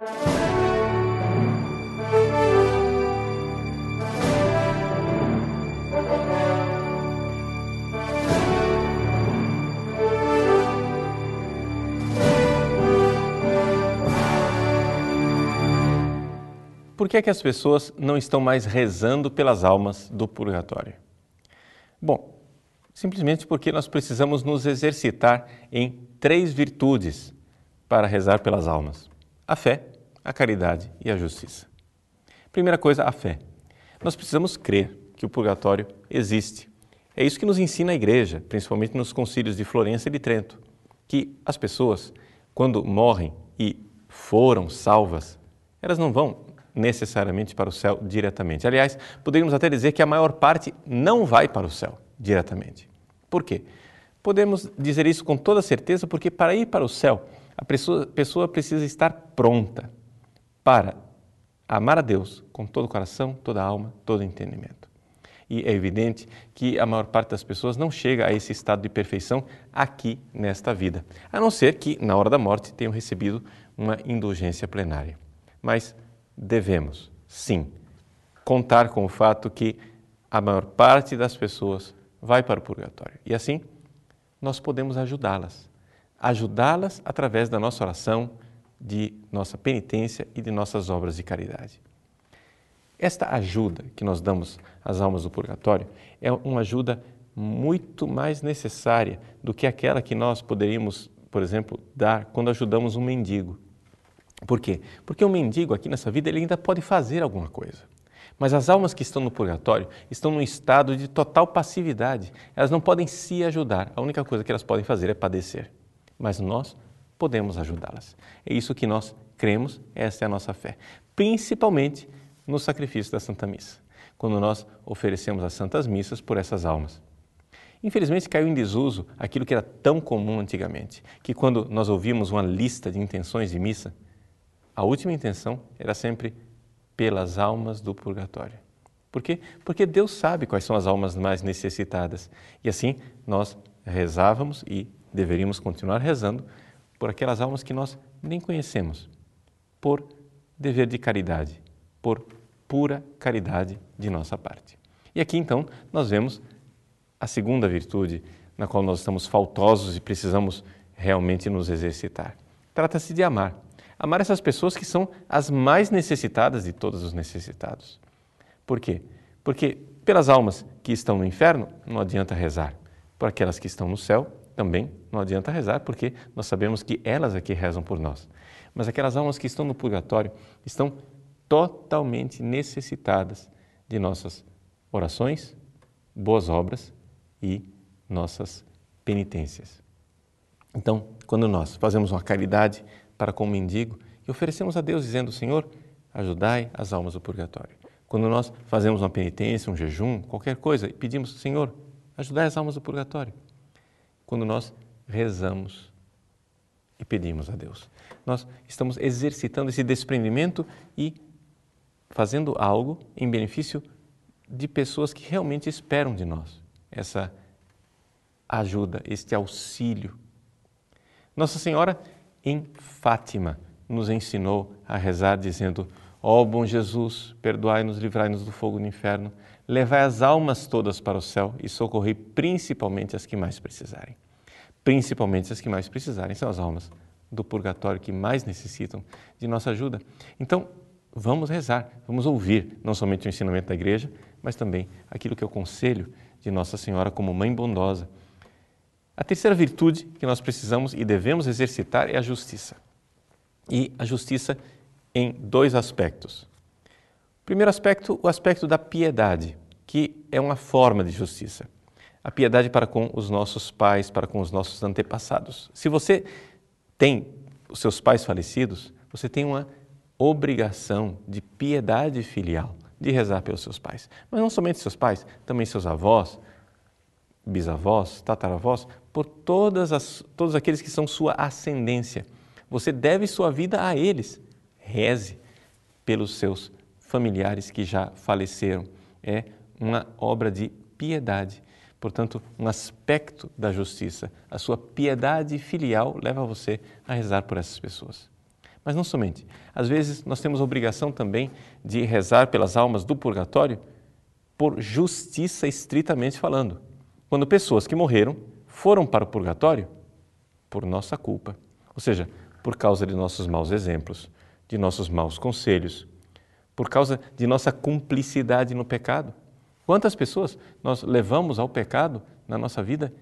Por que, é que as pessoas não estão mais rezando pelas almas do purgatório? Bom, simplesmente porque nós precisamos nos exercitar em três virtudes para rezar pelas almas: a fé, a caridade e a justiça. Primeira coisa, a fé. Nós precisamos crer que o purgatório existe. É isso que nos ensina a igreja, principalmente nos concílios de Florença e de Trento, que as pessoas, quando morrem e foram salvas, elas não vão necessariamente para o céu diretamente. Aliás, poderíamos até dizer que a maior parte não vai para o céu diretamente. Por quê? Podemos dizer isso com toda certeza porque para ir para o céu, a pessoa, pessoa precisa estar pronta para amar a Deus com todo o coração, toda a alma, todo o entendimento. E é evidente que a maior parte das pessoas não chega a esse estado de perfeição aqui nesta vida, a não ser que na hora da morte tenham recebido uma indulgência plenária. Mas devemos, sim, contar com o fato que a maior parte das pessoas vai para o purgatório. E assim, nós podemos ajudá-las. Ajudá-las através da nossa oração, de nossa penitência e de nossas obras de caridade. Esta ajuda que nós damos às almas do purgatório é uma ajuda muito mais necessária do que aquela que nós poderíamos, por exemplo, dar quando ajudamos um mendigo. Por quê? Porque o mendigo aqui nessa vida ele ainda pode fazer alguma coisa. Mas as almas que estão no purgatório estão num estado de total passividade. Elas não podem se ajudar. A única coisa que elas podem fazer é padecer. Mas nós podemos ajudá-las. É isso que nós cremos, essa é a nossa fé. Principalmente no sacrifício da Santa Missa, quando nós oferecemos as Santas Missas por essas almas. Infelizmente caiu em desuso aquilo que era tão comum antigamente, que quando nós ouvimos uma lista de intenções de missa, a última intenção era sempre pelas almas do purgatório. Por quê? Porque Deus sabe quais são as almas mais necessitadas. E assim nós rezávamos e deveríamos continuar rezando por aquelas almas que nós nem conhecemos, por dever de caridade, por pura caridade de nossa parte. E aqui então nós vemos a segunda virtude na qual nós estamos faltosos e precisamos realmente nos exercitar. Trata-se de amar. Amar essas pessoas que são as mais necessitadas de todos os necessitados. Por quê? Porque pelas almas que estão no inferno, não adianta rezar. Por aquelas que estão no céu, também não adianta rezar, porque nós sabemos que elas aqui é rezam por nós. Mas aquelas almas que estão no purgatório estão totalmente necessitadas de nossas orações, boas obras e nossas penitências. Então, quando nós fazemos uma caridade para com o mendigo e oferecemos a Deus dizendo: Senhor, ajudai as almas do purgatório. Quando nós fazemos uma penitência, um jejum, qualquer coisa, e pedimos: Senhor, ajudai as almas do purgatório. Quando nós rezamos e pedimos a Deus, nós estamos exercitando esse desprendimento e fazendo algo em benefício de pessoas que realmente esperam de nós essa ajuda, este auxílio. Nossa Senhora em Fátima, nos ensinou a rezar dizendo: Ó bom Jesus, perdoai-nos, livrai-nos do fogo do inferno, levai as almas todas para o céu e socorrei principalmente as que mais precisarem. Principalmente as que mais precisarem são as almas do purgatório que mais necessitam de nossa ajuda. Então, vamos rezar, vamos ouvir não somente o ensinamento da igreja, mas também aquilo que é o conselho de Nossa Senhora como mãe bondosa a terceira virtude que nós precisamos e devemos exercitar é a justiça. E a justiça em dois aspectos. Primeiro aspecto, o aspecto da piedade, que é uma forma de justiça. A piedade para com os nossos pais, para com os nossos antepassados. Se você tem os seus pais falecidos, você tem uma obrigação de piedade filial, de rezar pelos seus pais. Mas não somente seus pais, também seus avós, bisavós, tataravós, por todas as, todos aqueles que são sua ascendência. Você deve sua vida a eles. Reze pelos seus familiares que já faleceram. É uma obra de piedade. Portanto, um aspecto da justiça. A sua piedade filial leva você a rezar por essas pessoas. Mas não somente. Às vezes nós temos a obrigação também de rezar pelas almas do purgatório por justiça estritamente falando. Quando pessoas que morreram foram para o purgatório por nossa culpa, ou seja, por causa de nossos maus exemplos, de nossos maus conselhos, por causa de nossa cumplicidade no pecado. Quantas pessoas nós levamos ao pecado na nossa vida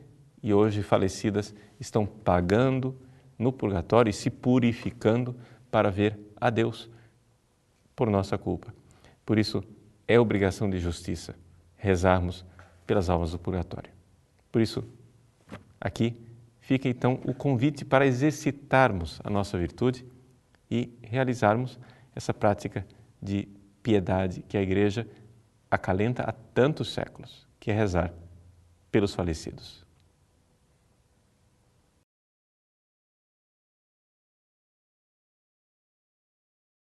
e hoje falecidas estão pagando no purgatório e se purificando para ver a Deus por nossa culpa. Por isso, é obrigação de justiça rezarmos pelas almas do purgatório. Por isso, aqui fica então o convite para exercitarmos a nossa virtude e realizarmos essa prática de piedade que a Igreja acalenta há tantos séculos, que é rezar pelos falecidos.